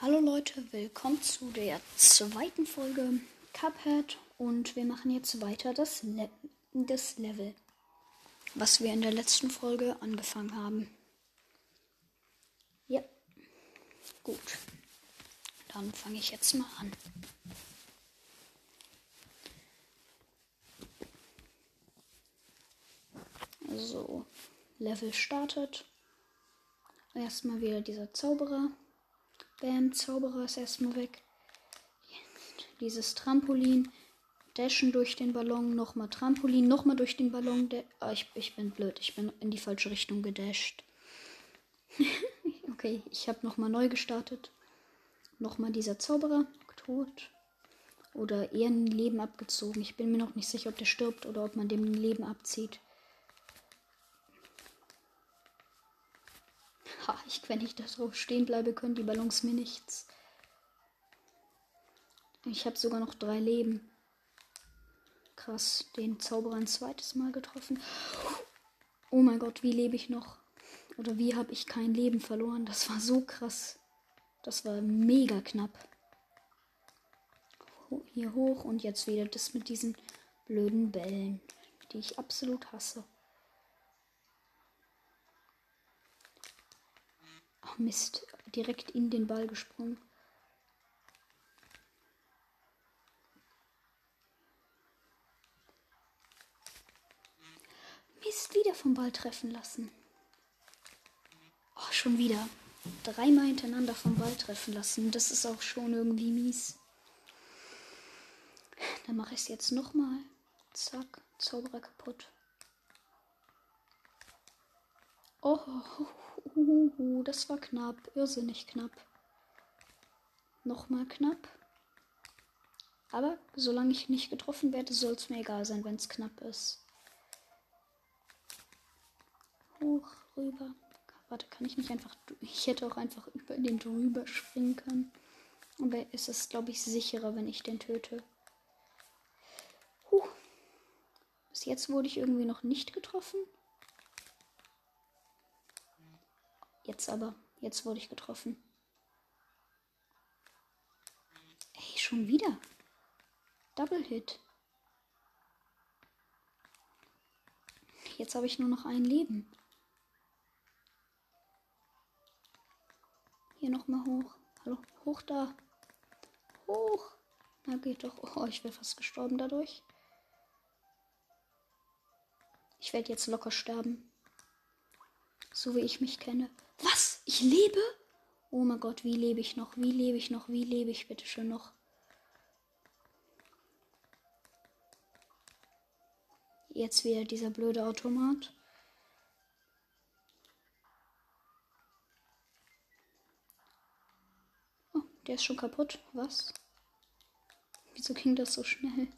Hallo Leute, willkommen zu der zweiten Folge Cuphead und wir machen jetzt weiter das, Le das Level, was wir in der letzten Folge angefangen haben. Ja, gut. Dann fange ich jetzt mal an. So, Level startet. Erstmal wieder dieser Zauberer. Bam, Zauberer ist erstmal weg. Dieses Trampolin. Dashen durch den Ballon. Nochmal Trampolin. Nochmal durch den Ballon. Ah, ich, ich bin blöd. Ich bin in die falsche Richtung gedasht. okay, ich habe nochmal neu gestartet. Nochmal dieser Zauberer. Tot. Oder eher ein Leben abgezogen. Ich bin mir noch nicht sicher, ob der stirbt oder ob man dem ein Leben abzieht. Ha, ich, wenn ich da drauf stehen bleibe, können die Ballons mir nichts. Ich habe sogar noch drei Leben. Krass, den Zauberer ein zweites Mal getroffen. Oh mein Gott, wie lebe ich noch? Oder wie habe ich kein Leben verloren? Das war so krass. Das war mega knapp. Hier hoch und jetzt wieder das mit diesen blöden Bällen, die ich absolut hasse. Mist. Direkt in den Ball gesprungen. Mist, wieder vom Ball treffen lassen. Oh, schon wieder. Dreimal hintereinander vom Ball treffen lassen. Das ist auch schon irgendwie mies. Dann mache ich es jetzt nochmal. Zack, Zauberer kaputt. Oh, uh, das war knapp. Irrsinnig knapp. Nochmal knapp. Aber solange ich nicht getroffen werde, soll es mir egal sein, wenn es knapp ist. Hoch, rüber. Warte, kann ich nicht einfach. Ich hätte auch einfach über den drüber springen können. Aber es ist, glaube ich, sicherer, wenn ich den töte. Huh. Bis jetzt wurde ich irgendwie noch nicht getroffen. Jetzt aber. Jetzt wurde ich getroffen. Ey, schon wieder. Double Hit. Jetzt habe ich nur noch ein Leben. Hier nochmal hoch. Hallo, hoch da. Hoch. Na geht doch. Oh, ich wäre fast gestorben dadurch. Ich werde jetzt locker sterben. So wie ich mich kenne. Was? Ich lebe? Oh mein Gott, wie lebe ich noch? Wie lebe ich noch? Wie lebe ich bitte schon noch? Jetzt wieder dieser blöde Automat. Oh, der ist schon kaputt. Was? Wieso ging das so schnell?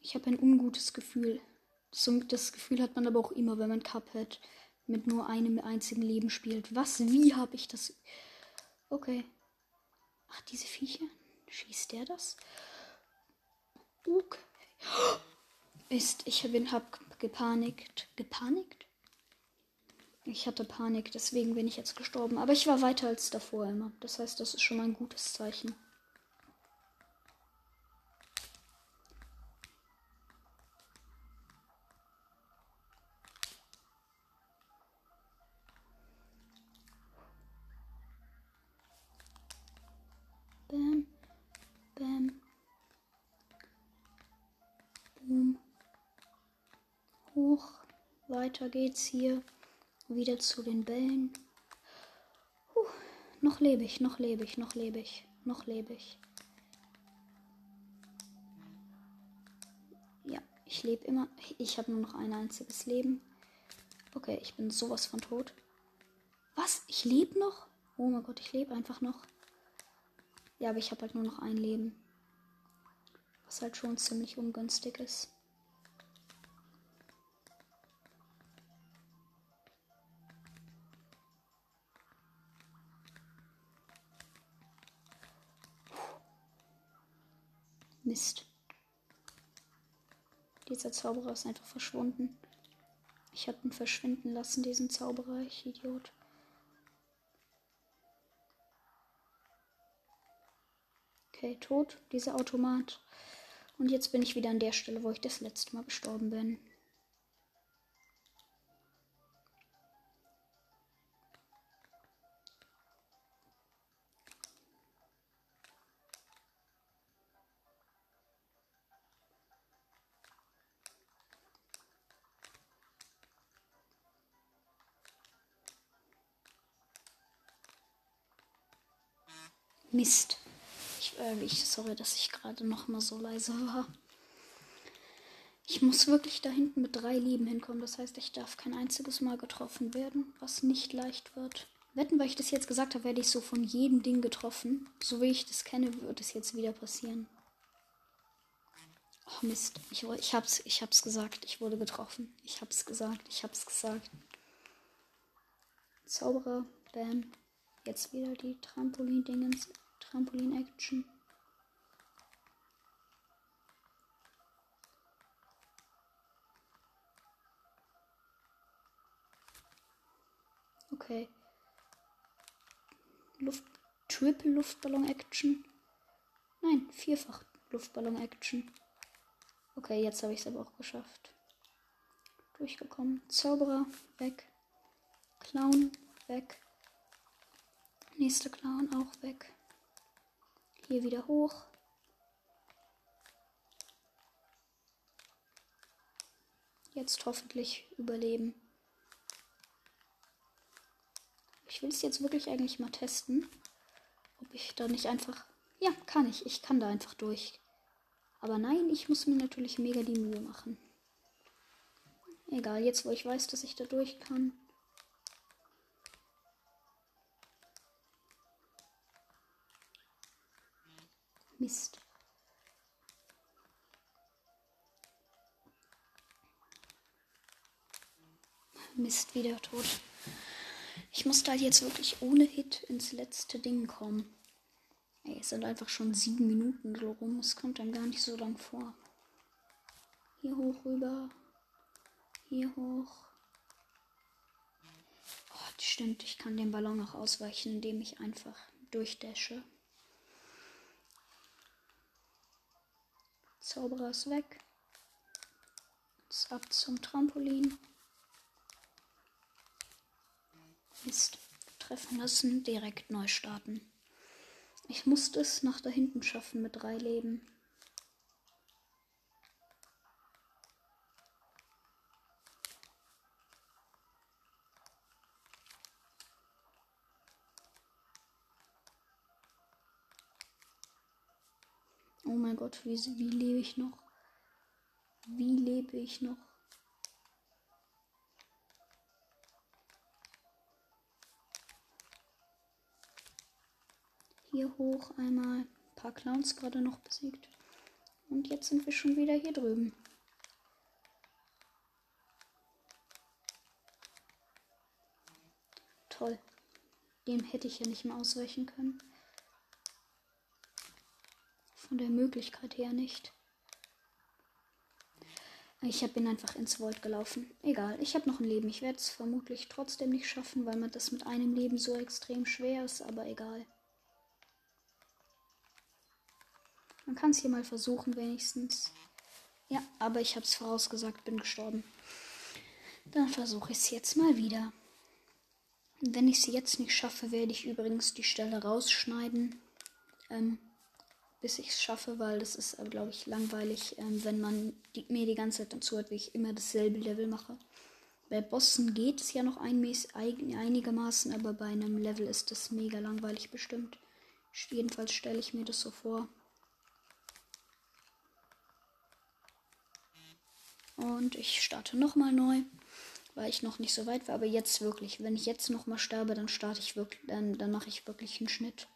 Ich habe ein ungutes Gefühl. Das Gefühl hat man aber auch immer, wenn man Cup hat mit nur einem einzigen Leben spielt. Was? Wie habe ich das? Okay. Ach, diese Viecher? Schießt der das? Okay. Ist, ich bin, hab gepanikt. Gepanikt? Ich hatte Panik, deswegen bin ich jetzt gestorben. Aber ich war weiter als davor immer. Das heißt, das ist schon mal ein gutes Zeichen. Weiter geht's hier wieder zu den Bällen. Puh, noch lebe ich, noch lebe ich, noch lebe ich, noch lebe ich. Ja, ich lebe immer. Ich habe nur noch ein einziges Leben. Okay, ich bin sowas von tot. Was? Ich lebe noch? Oh mein Gott, ich lebe einfach noch. Ja, aber ich habe halt nur noch ein Leben. Was halt schon ziemlich ungünstig ist. Mist. Dieser Zauberer ist einfach verschwunden. Ich habe ihn verschwinden lassen, diesen Zauberer, ich Idiot. Okay, tot, dieser Automat. Und jetzt bin ich wieder an der Stelle, wo ich das letzte Mal gestorben bin. Mist. Ich, äh, ich sorry, dass ich gerade noch mal so leise war. Ich muss wirklich da hinten mit drei Leben hinkommen. Das heißt, ich darf kein einziges Mal getroffen werden, was nicht leicht wird. Wetten, weil ich das jetzt gesagt habe, werde ich so von jedem Ding getroffen. So wie ich das kenne, wird es jetzt wieder passieren. Oh Mist. Ich, ich, hab's, ich hab's gesagt. Ich wurde getroffen. Ich hab's gesagt. Ich hab's gesagt. Zauberer. Bam. Jetzt wieder die Trampolin-Dingens. Trampolin-Action. Okay. Luft Triple Luftballon Action. Nein, vierfach Luftballon Action. Okay, jetzt habe ich es aber auch geschafft. Durchgekommen. Zauberer weg. Clown weg. Nächster Clown auch weg. Hier wieder hoch. Jetzt hoffentlich überleben. Ich will es jetzt wirklich eigentlich mal testen. Ob ich da nicht einfach. Ja, kann ich. Ich kann da einfach durch. Aber nein, ich muss mir natürlich mega die Mühe machen. Egal, jetzt wo ich weiß, dass ich da durch kann. Mist. Mist, wieder tot. Ich muss da jetzt wirklich ohne Hit ins letzte Ding kommen. Ey, es sind einfach schon sieben Minuten so rum. Es kommt dann gar nicht so lang vor. Hier hoch rüber. Hier hoch. Oh, stimmt, ich kann den Ballon auch ausweichen, indem ich einfach durchdasche. Zauberer ist weg. Jetzt ab zum Trampolin. Mist. Treffen lassen, direkt neu starten. Ich musste es nach da hinten schaffen mit drei Leben. Oh mein Gott, wie, wie lebe ich noch? Wie lebe ich noch? Hier hoch einmal ein paar Clowns gerade noch besiegt. Und jetzt sind wir schon wieder hier drüben. Toll. Dem hätte ich ja nicht mehr ausweichen können. Von der Möglichkeit her nicht. Ich habe ihn einfach ins Void gelaufen. Egal, ich habe noch ein Leben. Ich werde es vermutlich trotzdem nicht schaffen, weil man das mit einem Leben so extrem schwer ist, aber egal. Man kann es hier mal versuchen, wenigstens. Ja, aber ich habe es vorausgesagt, bin gestorben. Dann versuche ich es jetzt mal wieder. Wenn ich es jetzt nicht schaffe, werde ich übrigens die Stelle rausschneiden. Ähm, bis ich es schaffe, weil das ist, äh, glaube ich, langweilig, ähm, wenn man die, mir die ganze Zeit hat, wie ich immer dasselbe Level mache. Bei Bossen geht es ja noch ein, einigermaßen, aber bei einem Level ist das mega langweilig bestimmt. Jedenfalls stelle ich mir das so vor. Und ich starte nochmal neu, weil ich noch nicht so weit war. Aber jetzt wirklich, wenn ich jetzt nochmal sterbe, dann starte ich wirklich, dann, dann mache ich wirklich einen Schnitt.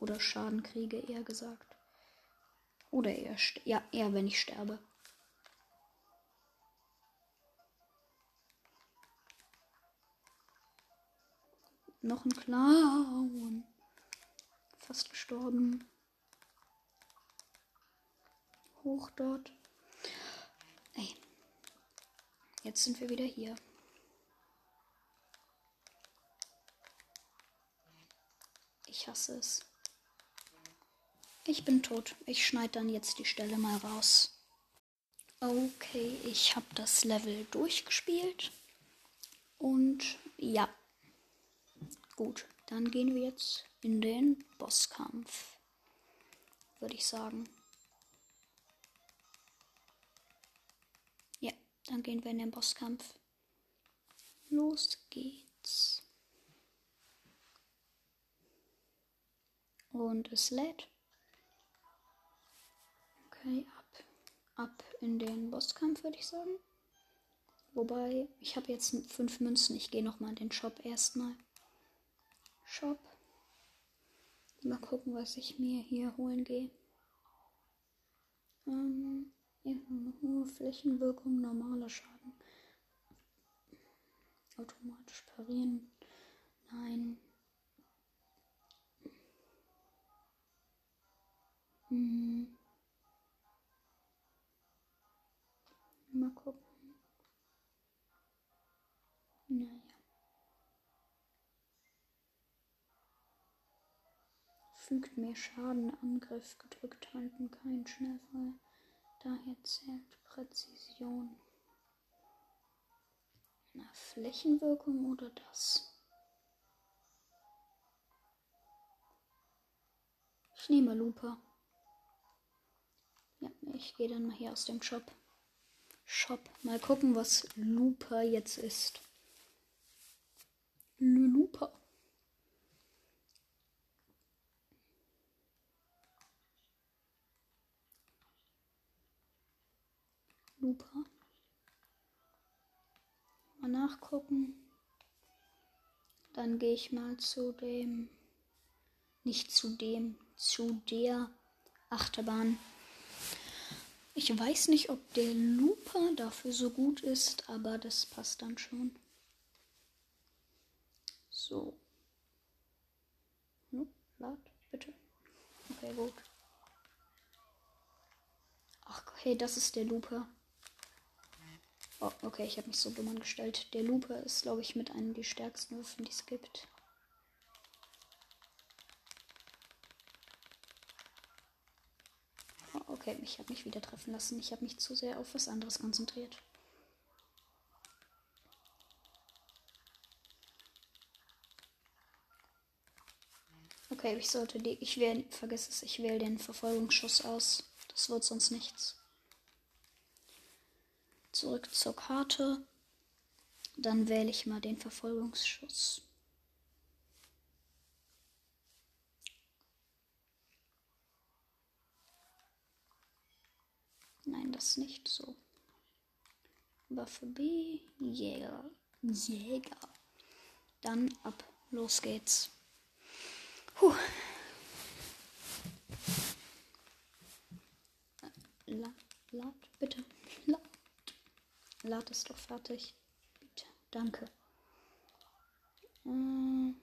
Oder Schaden kriege, eher gesagt. Oder eher, ja, eher wenn ich sterbe. Noch ein Clown. Fast gestorben. Hoch dort. Ey. Jetzt sind wir wieder hier. Ich hasse es. Ich bin tot. Ich schneide dann jetzt die Stelle mal raus. Okay, ich habe das Level durchgespielt. Und ja. Gut, dann gehen wir jetzt in den Bosskampf. Würde ich sagen. Ja, dann gehen wir in den Bosskampf. Los geht's. Und es lädt. Okay, ab, ab in den Bosskampf, würde ich sagen. Wobei, ich habe jetzt fünf Münzen. Ich gehe nochmal in den Shop erstmal. Shop. Mal gucken, was ich mir hier holen gehe. Ähm, hohe Flächenwirkung, normaler Schaden. Automatisch parieren. Nein. Hm. Mal gucken. Naja. Fügt mehr Schaden, Angriff, gedrückt halten, kein Schnellfall. Daher zählt Präzision. Na, Flächenwirkung oder das? Ich nehme Lupa. Ja, ich gehe dann mal hier aus dem Shop. Shop. Mal gucken, was Lupa jetzt ist. Lulupa. Lupa. Mal nachgucken. Dann gehe ich mal zu dem. Nicht zu dem, zu der Achterbahn. Ich weiß nicht, ob der Looper dafür so gut ist, aber das passt dann schon. So. Hm, lad, bitte. Okay, gut. Ach, hey, das ist der Looper. Oh, okay, ich habe mich so dumm angestellt. Der Looper ist, glaube ich, mit einem der stärksten Waffen, die es gibt. Oh, okay, ich habe mich wieder treffen lassen. Ich habe mich zu sehr auf was anderes konzentriert. Okay, ich sollte die. Ich wähle. Vergiss es, ich wähle den Verfolgungsschuss aus. Das wird sonst nichts. Zurück zur Karte. Dann wähle ich mal den Verfolgungsschuss. Nein, das nicht so. Waffe B, Jäger. Jäger. Dann ab. Los geht's. Puh. Lad, lad, bitte. Lad. Lad ist doch fertig. Bitte. Danke. Hm.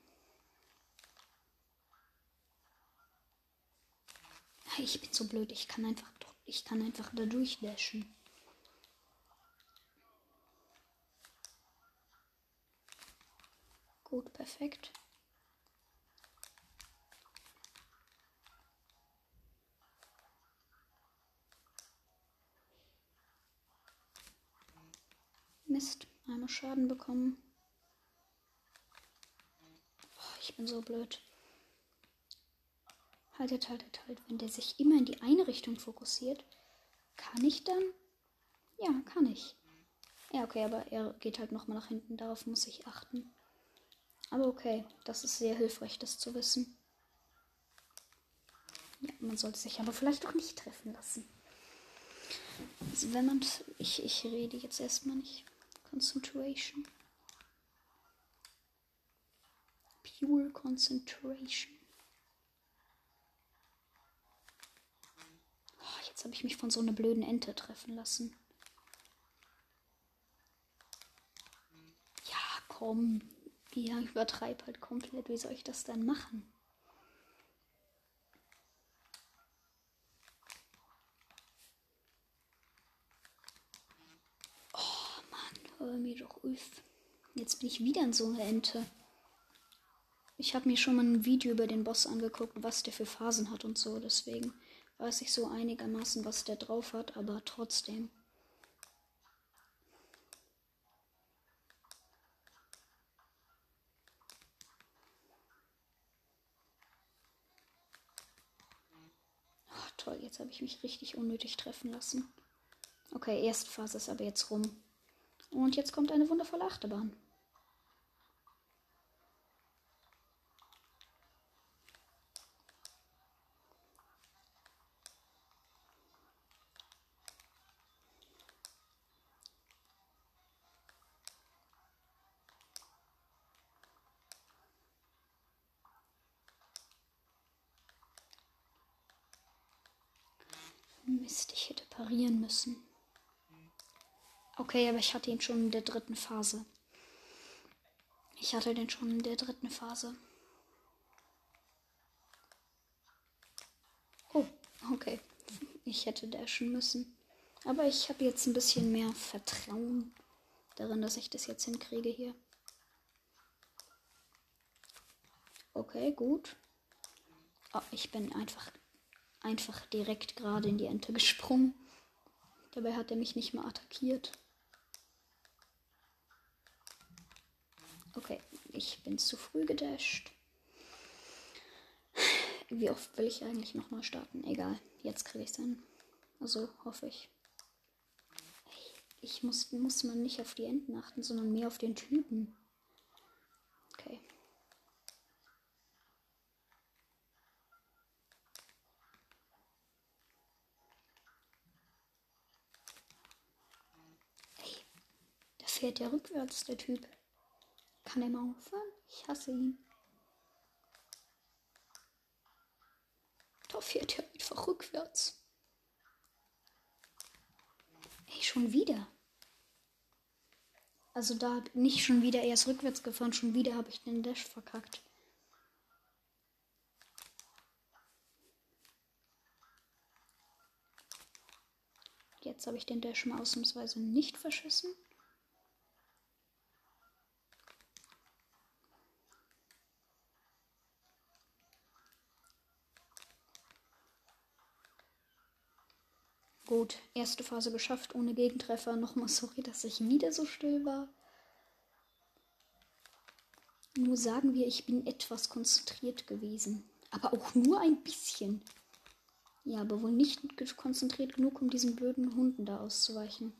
Ich bin so blöd. Ich kann einfach, ich kann einfach da durchdashen. Gut, perfekt. Mist, einmal Schaden bekommen. Ich bin so blöd. Haltet, haltet, halt. Wenn der sich immer in die eine Richtung fokussiert, kann ich dann? Ja, kann ich. Ja, okay, aber er geht halt nochmal nach hinten. Darauf muss ich achten. Aber okay, das ist sehr hilfreich, das zu wissen. Ja, man sollte sich aber vielleicht auch nicht treffen lassen. Also wenn man... Ich, ich rede jetzt erstmal nicht. Concentration. Pure Concentration. Oh, jetzt habe ich mich von so einer blöden Ente treffen lassen. Ja, komm. Ja, übertreib halt komplett. Wie soll ich das dann machen? Hör mir doch auf. Jetzt bin ich wieder in so einer Ente. Ich habe mir schon mal ein Video über den Boss angeguckt, was der für Phasen hat und so. Deswegen weiß ich so einigermaßen, was der drauf hat, aber trotzdem. Oh, toll, jetzt habe ich mich richtig unnötig treffen lassen. Okay, erste Phase ist aber jetzt rum. Und jetzt kommt eine wundervolle Achterbahn. Mist, ich hätte parieren müssen. Okay, aber ich hatte ihn schon in der dritten Phase. Ich hatte den schon in der dritten Phase. Oh, okay. Ich hätte dashen müssen. Aber ich habe jetzt ein bisschen mehr Vertrauen darin, dass ich das jetzt hinkriege hier. Okay, gut. Oh, ich bin einfach, einfach direkt gerade in die Ente gesprungen. Dabei hat er mich nicht mal attackiert. Okay, ich bin zu früh gedasht. Wie oft will ich eigentlich nochmal starten? Egal, jetzt kriege ich es hin. Also hoffe ich. Ich muss, muss man nicht auf die Enten achten, sondern mehr auf den Typen. Okay. Ey, da fährt ja rückwärts, der Typ. Kann er mal aufhören? Ich hasse ihn. Da fährt er einfach rückwärts. Ey, schon wieder. Also da nicht schon wieder, er ist rückwärts gefahren, schon wieder habe ich den Dash verkackt. Jetzt habe ich den Dash mal ausnahmsweise nicht verschissen. Gut, erste Phase geschafft, ohne Gegentreffer. Nochmal sorry, dass ich wieder so still war. Nur sagen wir, ich bin etwas konzentriert gewesen. Aber auch nur ein bisschen. Ja, aber wohl nicht konzentriert genug, um diesen blöden Hunden da auszuweichen.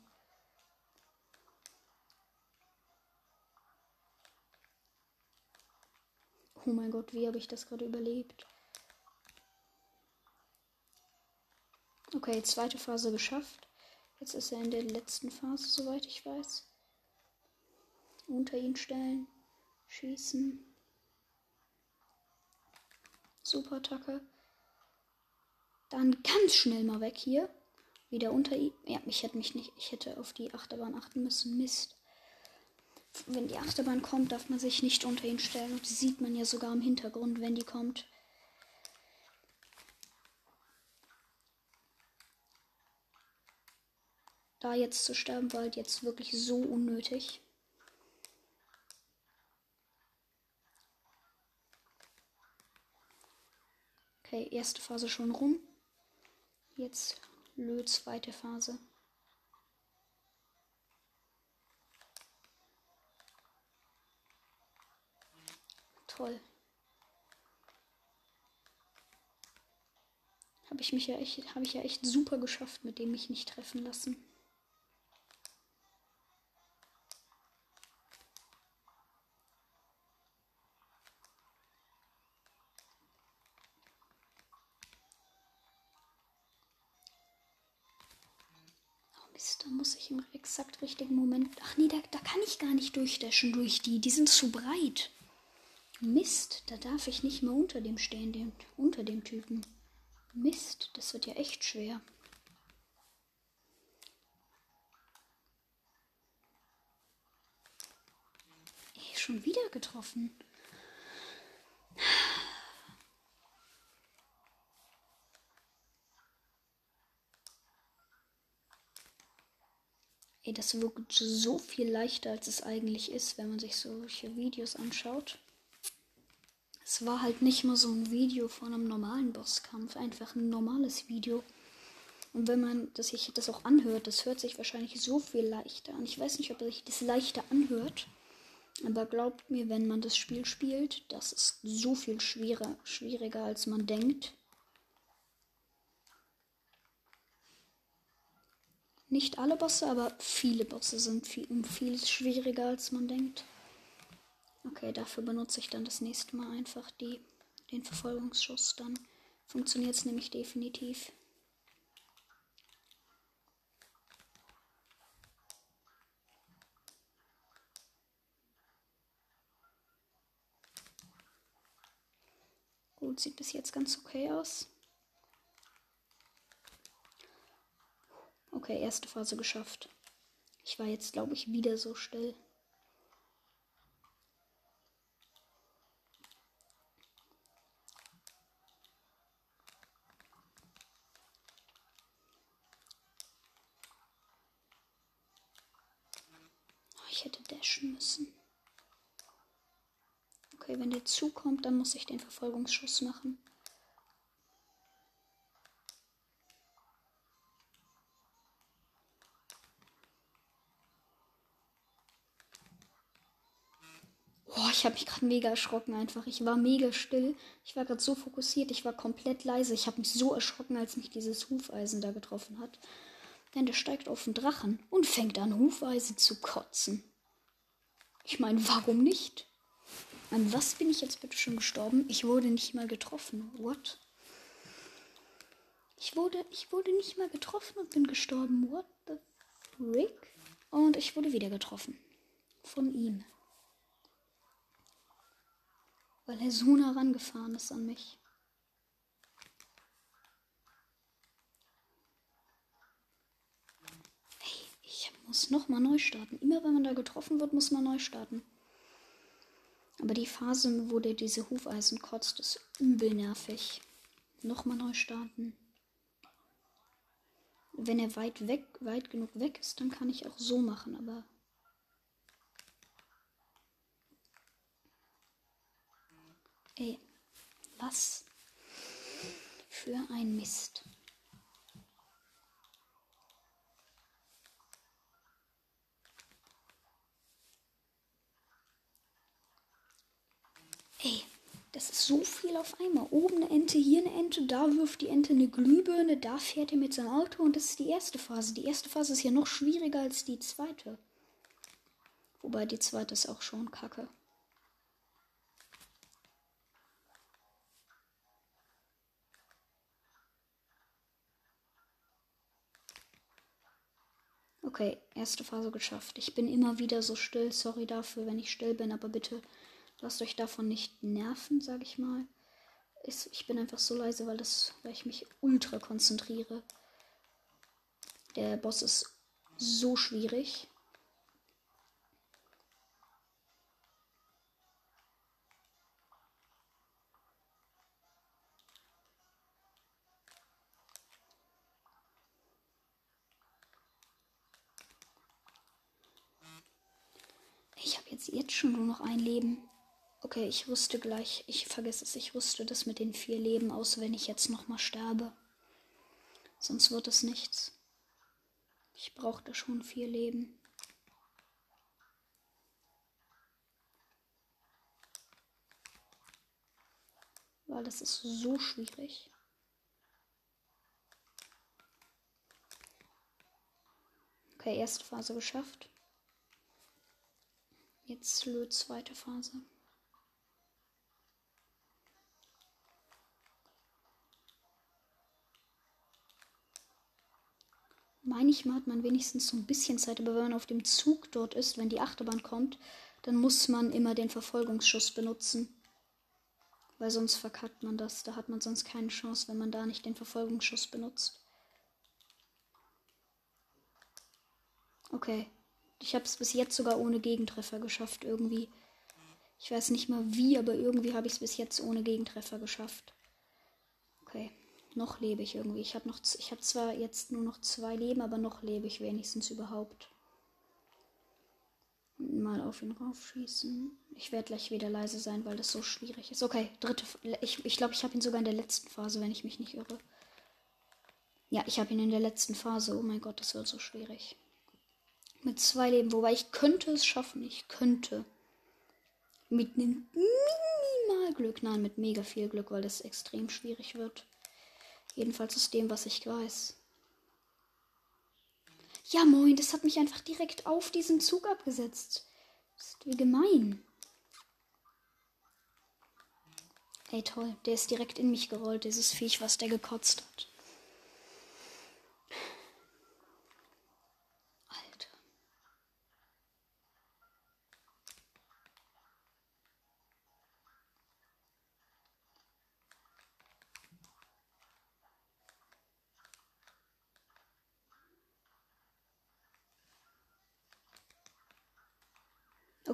Oh mein Gott, wie habe ich das gerade überlebt? Okay, zweite Phase geschafft. Jetzt ist er in der letzten Phase, soweit ich weiß. Unter ihn stellen. Schießen. Super Attacke. Dann ganz schnell mal weg hier. Wieder unter ihm. Ja, ich hätte mich nicht. Ich hätte auf die Achterbahn achten müssen. Mist. Wenn die Achterbahn kommt, darf man sich nicht unter ihn stellen. Und die sieht man ja sogar im Hintergrund, wenn die kommt. Da jetzt zu sterben war halt jetzt wirklich so unnötig. Okay, erste Phase schon rum. Jetzt Lö, zweite Phase. Toll. Habe ich mich ja echt, habe ich ja echt super geschafft, mit dem mich nicht treffen lassen. Exakt richtigen Moment. Ach nee, da, da kann ich gar nicht durchdashen durch die. Die sind zu breit. Mist, da darf ich nicht mehr unter dem stehen, dem, unter dem Typen. Mist, das wird ja echt schwer. Ey, schon wieder getroffen. Ey, das wirkt so viel leichter, als es eigentlich ist, wenn man sich solche Videos anschaut. Es war halt nicht mal so ein Video von einem normalen Bosskampf, einfach ein normales Video. Und wenn man das sich das auch anhört, das hört sich wahrscheinlich so viel leichter an. Ich weiß nicht, ob sich das leichter anhört. Aber glaubt mir, wenn man das Spiel spielt, das ist so viel schwerer, schwieriger als man denkt. Nicht alle Bosse, aber viele Bosse sind viel, um viel schwieriger als man denkt. Okay, dafür benutze ich dann das nächste Mal einfach die, den Verfolgungsschuss. Dann funktioniert es nämlich definitiv. Gut, sieht bis jetzt ganz okay aus. Okay, erste Phase geschafft. Ich war jetzt, glaube ich, wieder so still. Ich hätte dashen müssen. Okay, wenn der zukommt, dann muss ich den Verfolgungsschuss machen. Ich habe mich gerade mega erschrocken einfach. Ich war mega still. Ich war gerade so fokussiert. Ich war komplett leise. Ich habe mich so erschrocken, als mich dieses Hufeisen da getroffen hat. Denn der steigt auf den Drachen und fängt an, Hufeisen zu kotzen. Ich meine, warum nicht? An was bin ich jetzt bitte schon gestorben? Ich wurde nicht mal getroffen. What? Ich wurde, ich wurde nicht mal getroffen und bin gestorben. What the frick? Und ich wurde wieder getroffen. Von ihm. Weil er so nah rangefahren ist an mich. Hey, ich muss nochmal neu starten. Immer wenn man da getroffen wird, muss man neu starten. Aber die Phase, wo der diese Hufeisen kotzt, ist übel nervig. Nochmal neu starten. Wenn er weit weg, weit genug weg ist, dann kann ich auch so machen, aber. Ey, was für ein Mist. Ey, das ist so viel auf einmal. Oben eine Ente, hier eine Ente, da wirft die Ente eine Glühbirne, da fährt er mit seinem Auto und das ist die erste Phase. Die erste Phase ist ja noch schwieriger als die zweite. Wobei die zweite ist auch schon kacke. Okay, erste Phase geschafft. Ich bin immer wieder so still. Sorry dafür, wenn ich still bin, aber bitte Lasst euch davon nicht nerven, sag ich mal. Ich bin einfach so leise, weil, das, weil ich mich ultra konzentriere. Der Boss ist so schwierig. Jetzt, schon nur noch ein Leben. Okay, ich wusste gleich, ich vergesse es, ich wusste das mit den vier Leben aus, wenn ich jetzt nochmal sterbe. Sonst wird es nichts. Ich brauchte schon vier Leben. Weil das ist so schwierig. Okay, erste Phase geschafft. Jetzt löt zweite Phase. meine ich mal, hat man wenigstens so ein bisschen Zeit. Aber wenn man auf dem Zug dort ist, wenn die Achterbahn kommt, dann muss man immer den Verfolgungsschuss benutzen. Weil sonst verkackt man das. Da hat man sonst keine Chance, wenn man da nicht den Verfolgungsschuss benutzt. Okay. Ich habe es bis jetzt sogar ohne Gegentreffer geschafft, irgendwie. Ich weiß nicht mal wie, aber irgendwie habe ich es bis jetzt ohne Gegentreffer geschafft. Okay noch lebe ich irgendwie. Ich habe noch, zwar jetzt nur noch zwei Leben, aber noch lebe ich wenigstens überhaupt. mal auf ihn raufschießen. Ich werde gleich wieder leise sein, weil das so schwierig ist. Okay, dritte. Ich ich, glaube, ich habe ihn sogar in der letzten Phase, wenn ich mich nicht irre. Ja, ich habe ihn in der letzten Phase. Oh mein Gott, das wird so schwierig. Mit zwei Leben. Wobei ich könnte es schaffen. Ich könnte. Mit einem minimal Glück. Nein, mit mega viel Glück, weil das extrem schwierig wird. Jedenfalls aus dem, was ich weiß. Ja, moin, das hat mich einfach direkt auf diesen Zug abgesetzt. Ist wie gemein. Ey, toll. Der ist direkt in mich gerollt, dieses Viech, was der gekotzt hat.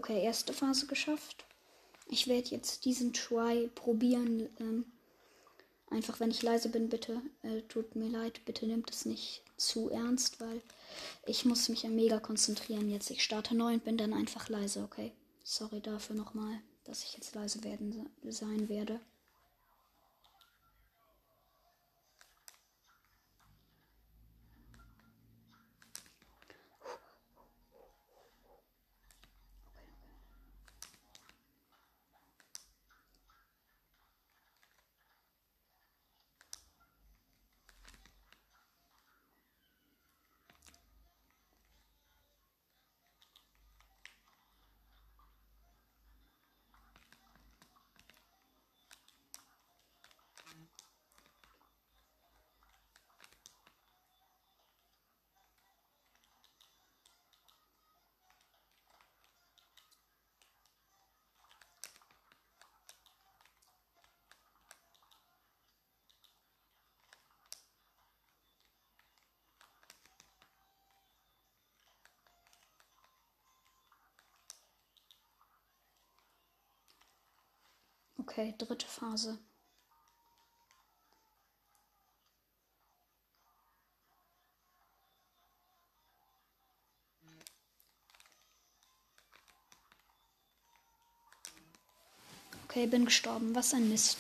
Okay, erste Phase geschafft. Ich werde jetzt diesen Try probieren. Ähm, einfach, wenn ich leise bin, bitte. Äh, tut mir leid, bitte nimmt es nicht zu ernst, weil ich muss mich ja mega konzentrieren jetzt. Ich starte neu und bin dann einfach leise, okay? Sorry dafür nochmal, dass ich jetzt leise werden sein werde. Okay, dritte Phase. Okay, bin gestorben. Was ein Mist.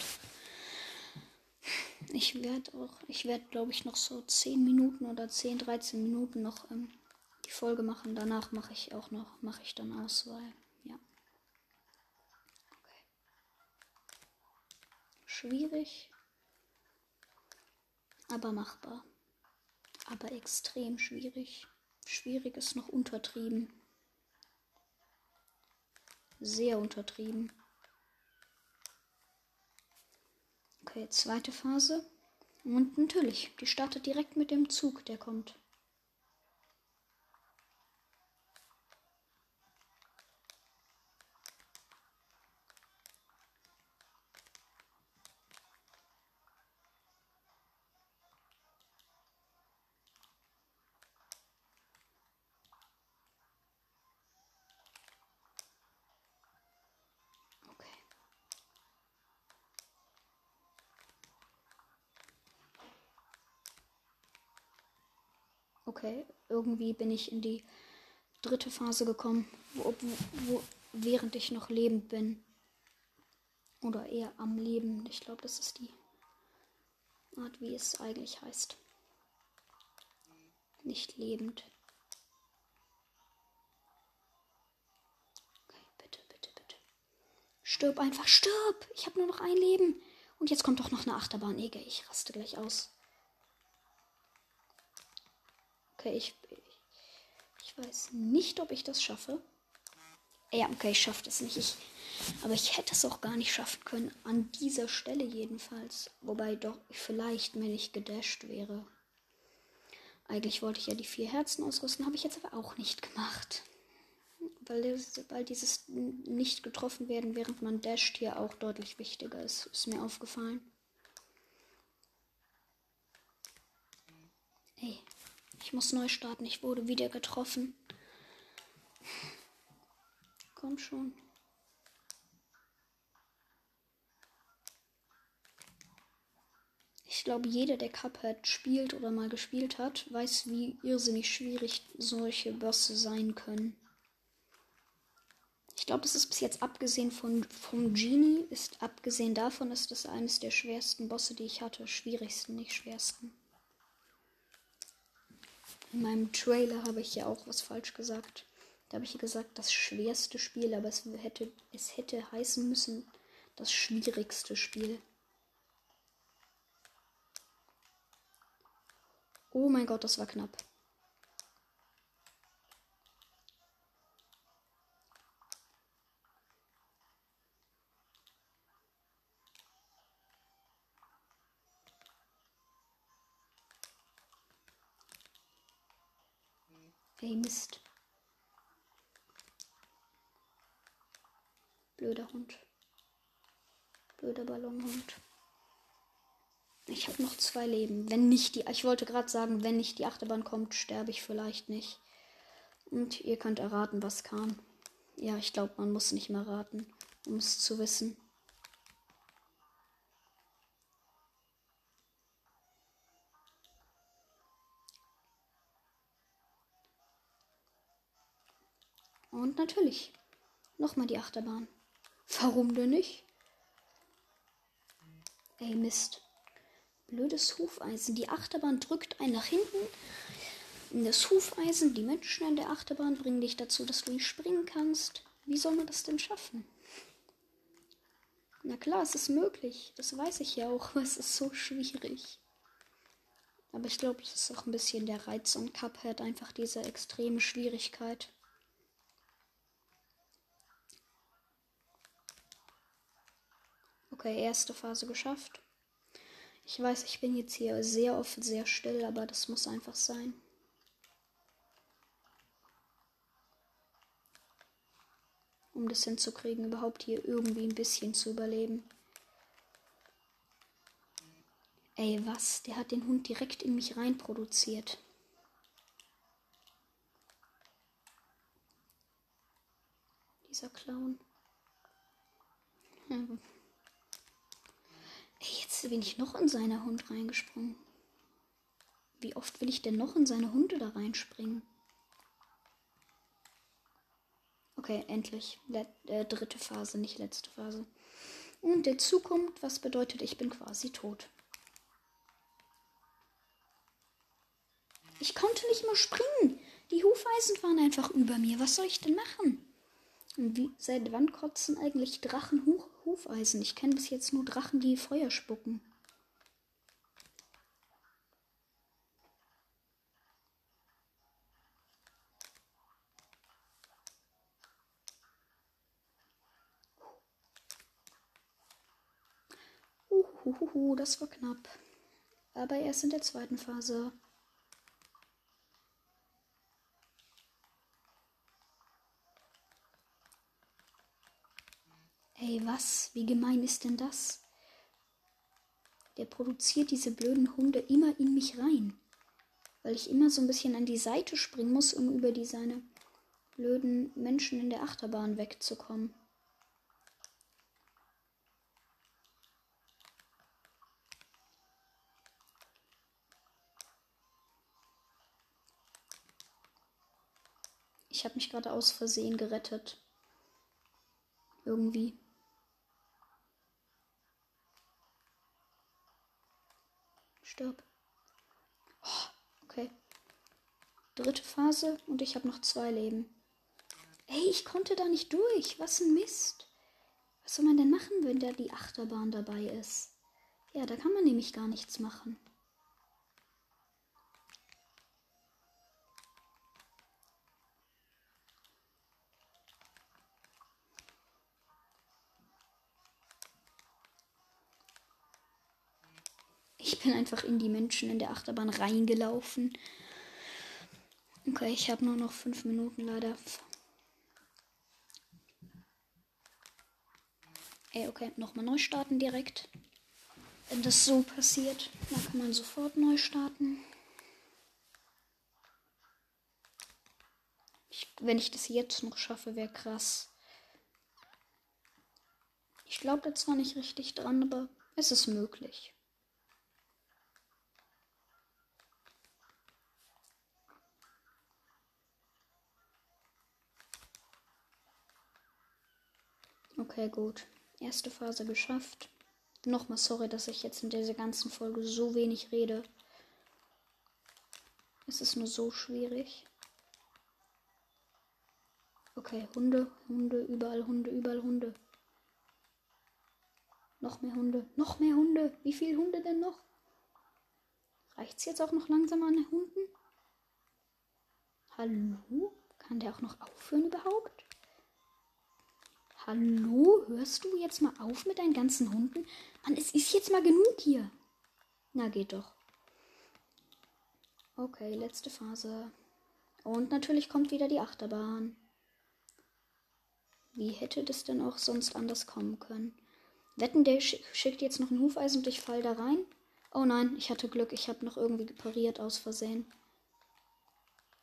Ich werde auch, ich werde glaube ich noch so 10 Minuten oder 10, 13 Minuten noch ähm, die Folge machen. Danach mache ich auch noch, mache ich dann aus, weil ja. Okay. Schwierig, aber machbar. Aber extrem schwierig. Schwierig ist noch untertrieben. Sehr untertrieben. Okay, zweite Phase. Und natürlich, die startet direkt mit dem Zug, der kommt. Okay, irgendwie bin ich in die dritte Phase gekommen, wo, wo, während ich noch lebend bin. Oder eher am Leben. Ich glaube, das ist die Art, wie es eigentlich heißt. Nicht lebend. Okay, bitte, bitte, bitte. Stirb einfach, stirb! Ich habe nur noch ein Leben. Und jetzt kommt doch noch eine Achterbahn. Ege, ich raste gleich aus. Okay, ich, ich weiß nicht, ob ich das schaffe. Ja, okay, ich schaffe das nicht. Ich, aber ich hätte es auch gar nicht schaffen können. An dieser Stelle jedenfalls. Wobei doch vielleicht, wenn ich gedasht wäre. Eigentlich wollte ich ja die vier Herzen ausrüsten, habe ich jetzt aber auch nicht gemacht. Weil, weil dieses nicht getroffen werden, während man dasht, hier auch deutlich wichtiger ist. Ist mir aufgefallen. Ey, ich muss neu starten. Ich wurde wieder getroffen. Komm schon. Ich glaube, jeder, der Cuphead spielt oder mal gespielt hat, weiß, wie irrsinnig schwierig solche Bosse sein können. Ich glaube, das ist bis jetzt abgesehen von vom Genie, ist abgesehen davon, ist das eines der schwersten Bosse, die ich hatte. Schwierigsten, nicht schwersten. In meinem Trailer habe ich ja auch was falsch gesagt. Da habe ich gesagt, das schwerste Spiel, aber es hätte, es hätte heißen müssen, das schwierigste Spiel. Oh mein Gott, das war knapp. Ey, Mist. Blöder Hund. Blöder Ballonhund. Ich habe noch zwei Leben. Wenn nicht die. Ich wollte gerade sagen, wenn nicht die Achterbahn kommt, sterbe ich vielleicht nicht. Und ihr könnt erraten, was kam. Ja, ich glaube, man muss nicht mehr raten, um es zu wissen. Und natürlich. Nochmal die Achterbahn. Warum denn nicht? Ey, Mist. Blödes Hufeisen. Die Achterbahn drückt einen nach hinten. Das Hufeisen, die Menschen an der Achterbahn bringen dich dazu, dass du nicht springen kannst. Wie soll man das denn schaffen? Na klar, es ist möglich. Das weiß ich ja auch, aber es ist so schwierig. Aber ich glaube, es ist auch ein bisschen der Reiz an Cuphead, einfach diese extreme Schwierigkeit. Okay, erste Phase geschafft. Ich weiß, ich bin jetzt hier sehr oft sehr still, aber das muss einfach sein. Um das hinzukriegen, überhaupt hier irgendwie ein bisschen zu überleben. Ey, was? Der hat den Hund direkt in mich rein produziert. Dieser Clown. Jetzt bin ich noch in seiner Hund reingesprungen. Wie oft will ich denn noch in seine Hunde da reinspringen? Okay, endlich. Let äh, dritte Phase, nicht letzte Phase. Und der Zukunft, was bedeutet, ich bin quasi tot. Ich konnte nicht mehr springen. Die Hufeisen waren einfach über mir. Was soll ich denn machen? Und wie, seit wann kotzen eigentlich Drachen Huf Hufeisen? Ich kenne bis jetzt nur Drachen, die Feuer spucken. Uhuhuhu, das war knapp. Aber erst in der zweiten Phase. Ey, was? Wie gemein ist denn das? Der produziert diese blöden Hunde immer in mich rein. Weil ich immer so ein bisschen an die Seite springen muss, um über die seine blöden Menschen in der Achterbahn wegzukommen. Ich habe mich gerade aus Versehen gerettet. Irgendwie. Stirb. Oh, okay. Dritte Phase und ich habe noch zwei Leben. Ey, ich konnte da nicht durch. Was ein Mist. Was soll man denn machen, wenn da die Achterbahn dabei ist? Ja, da kann man nämlich gar nichts machen. Bin einfach in die Menschen in der Achterbahn reingelaufen. Okay, ich habe nur noch fünf Minuten leider. Ey, okay, nochmal neu starten direkt. Wenn das so passiert, dann kann man sofort neu starten. Ich, wenn ich das jetzt noch schaffe, wäre krass. Ich glaube da zwar nicht richtig dran, aber es ist möglich. Okay, gut. Erste Phase geschafft. Nochmal sorry, dass ich jetzt in dieser ganzen Folge so wenig rede. Es ist nur so schwierig. Okay, Hunde, Hunde, überall Hunde, überall Hunde. Noch mehr Hunde, noch mehr Hunde. Wie viele Hunde denn noch? Reicht es jetzt auch noch langsam an Hunden? Hallo? Kann der auch noch aufhören überhaupt? Hallo? Hörst du jetzt mal auf mit deinen ganzen Hunden? Mann, es ist jetzt mal genug hier. Na, geht doch. Okay, letzte Phase. Und natürlich kommt wieder die Achterbahn. Wie hätte das denn auch sonst anders kommen können? Wetten, der schickt jetzt noch ein Hufeisen und ich fall da rein? Oh nein, ich hatte Glück. Ich habe noch irgendwie pariert aus Versehen.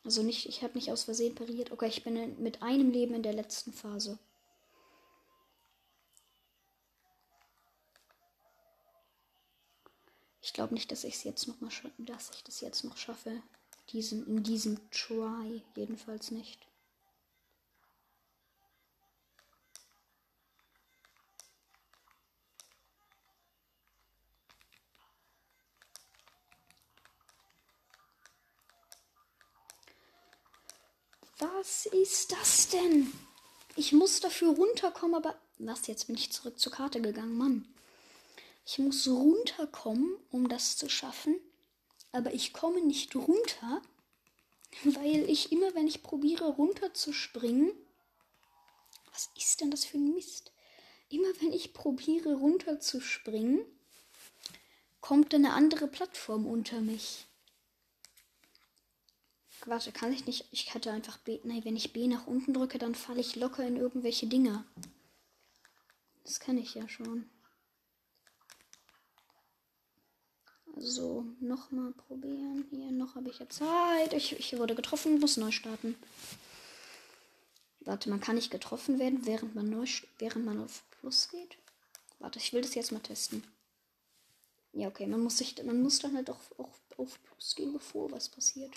Also nicht, ich habe nicht aus Versehen pariert. Okay, ich bin mit einem Leben in der letzten Phase. Ich glaube nicht, dass ich es jetzt noch mal dass ich das jetzt noch schaffe. Diesen, in diesem Try jedenfalls nicht. Was ist das denn? Ich muss dafür runterkommen, aber. Was, jetzt bin ich zurück zur Karte gegangen, Mann. Ich muss runterkommen, um das zu schaffen. Aber ich komme nicht runter, weil ich immer, wenn ich probiere runterzuspringen. Was ist denn das für ein Mist? Immer wenn ich probiere runterzuspringen, kommt eine andere Plattform unter mich. Warte, kann ich nicht. Ich hatte einfach B. Nein, wenn ich B nach unten drücke, dann falle ich locker in irgendwelche Dinger. Das kann ich ja schon. Also, nochmal probieren. Hier, noch habe ich ja Zeit. Ich, ich wurde getroffen, muss neu starten. Warte, man kann nicht getroffen werden, während man neu, während man auf Plus geht. Warte, ich will das jetzt mal testen. Ja, okay, man muss sich, man muss dann halt auch, auch auf Plus gehen, bevor was passiert.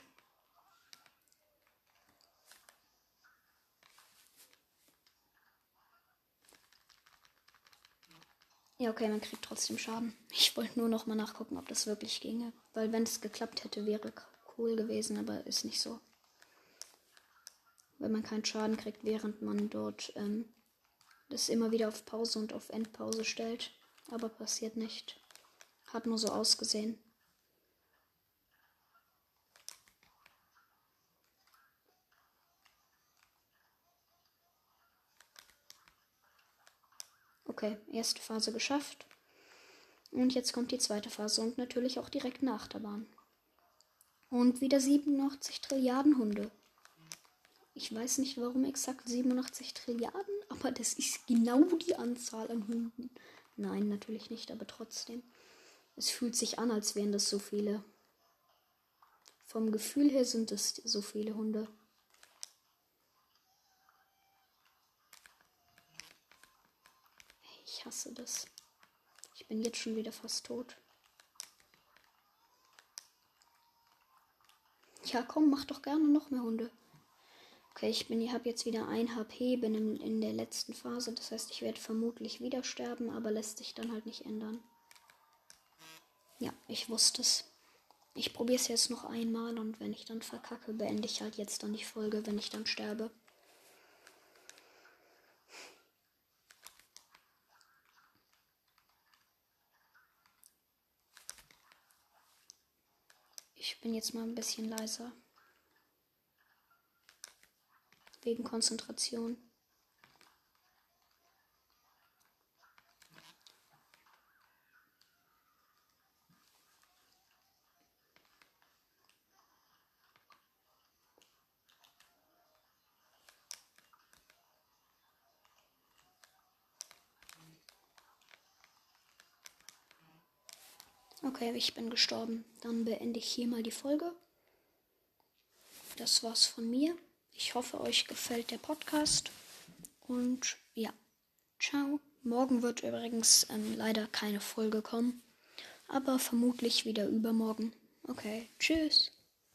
Ja, okay, man kriegt trotzdem Schaden. Ich wollte nur noch mal nachgucken, ob das wirklich ginge. Weil wenn es geklappt hätte, wäre cool gewesen, aber ist nicht so. Wenn man keinen Schaden kriegt, während man dort ähm, das immer wieder auf Pause und auf Endpause stellt. Aber passiert nicht. Hat nur so ausgesehen. Okay, erste Phase geschafft. Und jetzt kommt die zweite Phase und natürlich auch direkt eine Achterbahn. Und wieder 87 Trilliarden Hunde. Ich weiß nicht, warum exakt 87 Trilliarden, aber das ist genau die Anzahl an Hunden. Nein, natürlich nicht, aber trotzdem. Es fühlt sich an, als wären das so viele. Vom Gefühl her sind es so viele Hunde. Ich hasse das. Ich bin jetzt schon wieder fast tot. Ja, komm, mach doch gerne noch mehr Hunde. Okay, ich bin, ich habe jetzt wieder ein HP, bin in, in der letzten Phase. Das heißt, ich werde vermutlich wieder sterben, aber lässt sich dann halt nicht ändern. Ja, ich wusste es. Ich probiere es jetzt noch einmal und wenn ich dann verkacke, beende ich halt jetzt dann die Folge, wenn ich dann sterbe. Ich bin jetzt mal ein bisschen leiser. Wegen Konzentration. Okay, ich bin gestorben. Dann beende ich hier mal die Folge. Das war's von mir. Ich hoffe, euch gefällt der Podcast. Und ja, ciao. Morgen wird übrigens ähm, leider keine Folge kommen. Aber vermutlich wieder übermorgen. Okay, tschüss.